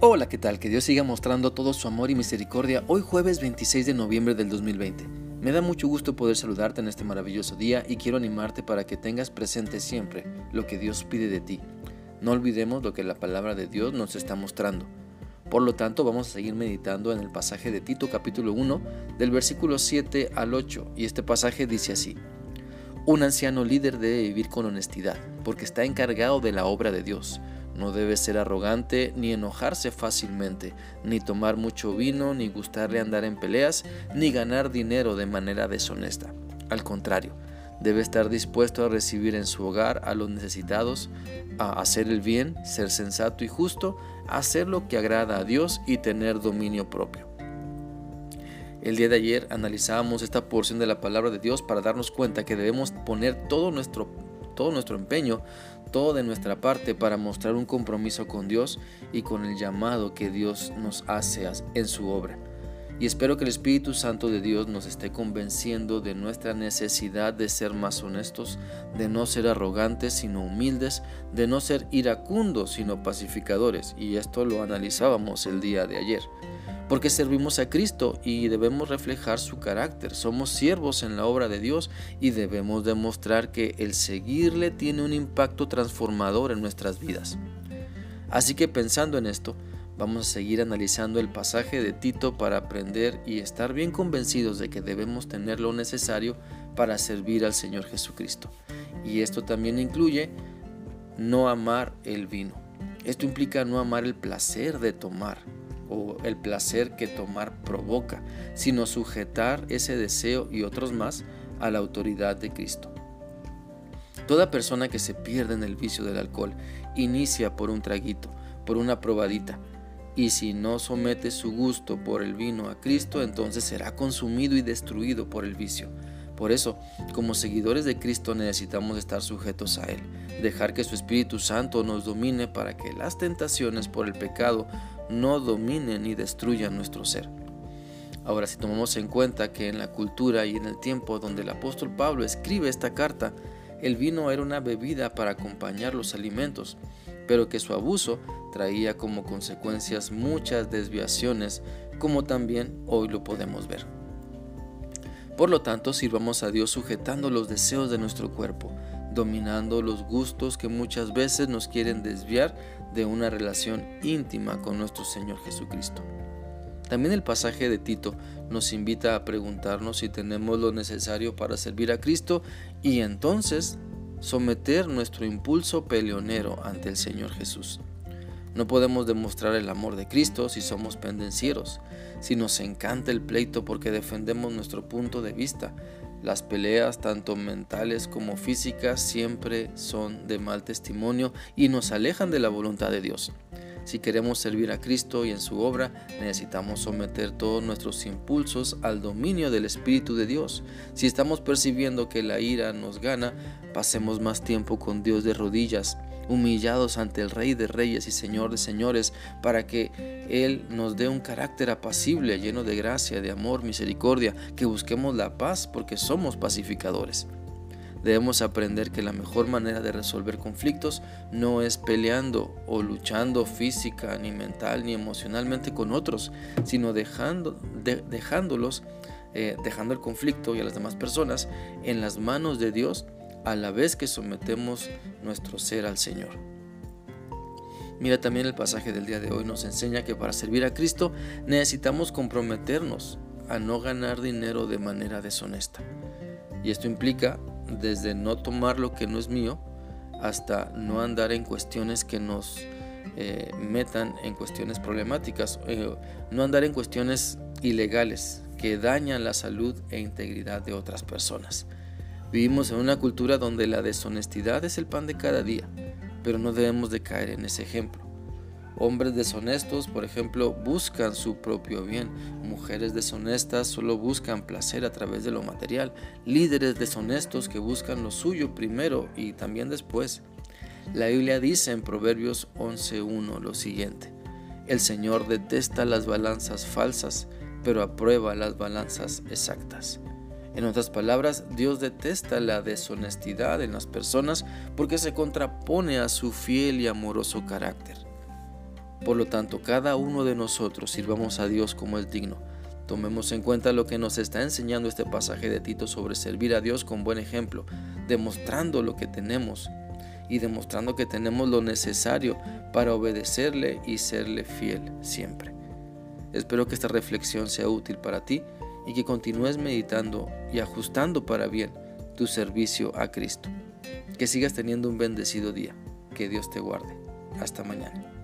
Hola, ¿qué tal? Que Dios siga mostrando todo su amor y misericordia hoy jueves 26 de noviembre del 2020. Me da mucho gusto poder saludarte en este maravilloso día y quiero animarte para que tengas presente siempre lo que Dios pide de ti. No olvidemos lo que la palabra de Dios nos está mostrando. Por lo tanto, vamos a seguir meditando en el pasaje de Tito capítulo 1 del versículo 7 al 8 y este pasaje dice así. Un anciano líder debe vivir con honestidad porque está encargado de la obra de Dios no debe ser arrogante ni enojarse fácilmente, ni tomar mucho vino, ni gustarle andar en peleas, ni ganar dinero de manera deshonesta. Al contrario, debe estar dispuesto a recibir en su hogar a los necesitados, a hacer el bien, ser sensato y justo, hacer lo que agrada a Dios y tener dominio propio. El día de ayer analizábamos esta porción de la palabra de Dios para darnos cuenta que debemos poner todo nuestro, todo nuestro empeño todo de nuestra parte para mostrar un compromiso con Dios y con el llamado que Dios nos hace en su obra. Y espero que el Espíritu Santo de Dios nos esté convenciendo de nuestra necesidad de ser más honestos, de no ser arrogantes sino humildes, de no ser iracundos sino pacificadores. Y esto lo analizábamos el día de ayer porque servimos a Cristo y debemos reflejar su carácter. Somos siervos en la obra de Dios y debemos demostrar que el seguirle tiene un impacto transformador en nuestras vidas. Así que pensando en esto, vamos a seguir analizando el pasaje de Tito para aprender y estar bien convencidos de que debemos tener lo necesario para servir al Señor Jesucristo. Y esto también incluye no amar el vino. Esto implica no amar el placer de tomar, o el placer que tomar provoca, sino sujetar ese deseo y otros más a la autoridad de Cristo. Toda persona que se pierde en el vicio del alcohol inicia por un traguito, por una probadita, y si no somete su gusto por el vino a Cristo, entonces será consumido y destruido por el vicio. Por eso, como seguidores de Cristo necesitamos estar sujetos a Él, dejar que su Espíritu Santo nos domine para que las tentaciones por el pecado no dominen y destruyan nuestro ser. Ahora, si tomamos en cuenta que en la cultura y en el tiempo donde el apóstol Pablo escribe esta carta, el vino era una bebida para acompañar los alimentos, pero que su abuso traía como consecuencias muchas desviaciones, como también hoy lo podemos ver. Por lo tanto, sirvamos a Dios sujetando los deseos de nuestro cuerpo, dominando los gustos que muchas veces nos quieren desviar de una relación íntima con nuestro Señor Jesucristo. También el pasaje de Tito nos invita a preguntarnos si tenemos lo necesario para servir a Cristo y entonces someter nuestro impulso peleonero ante el Señor Jesús. No podemos demostrar el amor de Cristo si somos pendencieros, si nos encanta el pleito porque defendemos nuestro punto de vista, las peleas, tanto mentales como físicas, siempre son de mal testimonio y nos alejan de la voluntad de Dios. Si queremos servir a Cristo y en su obra, necesitamos someter todos nuestros impulsos al dominio del Espíritu de Dios. Si estamos percibiendo que la ira nos gana, pasemos más tiempo con Dios de rodillas, humillados ante el Rey de Reyes y Señor de Señores, para que Él nos dé un carácter apacible, lleno de gracia, de amor, misericordia, que busquemos la paz porque somos pacificadores. Debemos aprender que la mejor manera de resolver conflictos no es peleando o luchando física, ni mental, ni emocionalmente con otros, sino dejando, dejándolos, eh, dejando el conflicto y a las demás personas en las manos de Dios a la vez que sometemos nuestro ser al Señor. Mira también el pasaje del día de hoy nos enseña que para servir a Cristo necesitamos comprometernos a no ganar dinero de manera deshonesta. Y esto implica desde no tomar lo que no es mío hasta no andar en cuestiones que nos eh, metan en cuestiones problemáticas, eh, no andar en cuestiones ilegales que dañan la salud e integridad de otras personas. Vivimos en una cultura donde la deshonestidad es el pan de cada día, pero no debemos de caer en ese ejemplo. Hombres deshonestos, por ejemplo, buscan su propio bien. Mujeres deshonestas solo buscan placer a través de lo material. Líderes deshonestos que buscan lo suyo primero y también después. La Biblia dice en Proverbios 11.1 lo siguiente. El Señor detesta las balanzas falsas, pero aprueba las balanzas exactas. En otras palabras, Dios detesta la deshonestidad en las personas porque se contrapone a su fiel y amoroso carácter. Por lo tanto, cada uno de nosotros sirvamos a Dios como es digno. Tomemos en cuenta lo que nos está enseñando este pasaje de Tito sobre servir a Dios con buen ejemplo, demostrando lo que tenemos y demostrando que tenemos lo necesario para obedecerle y serle fiel siempre. Espero que esta reflexión sea útil para ti y que continúes meditando y ajustando para bien tu servicio a Cristo. Que sigas teniendo un bendecido día. Que Dios te guarde. Hasta mañana.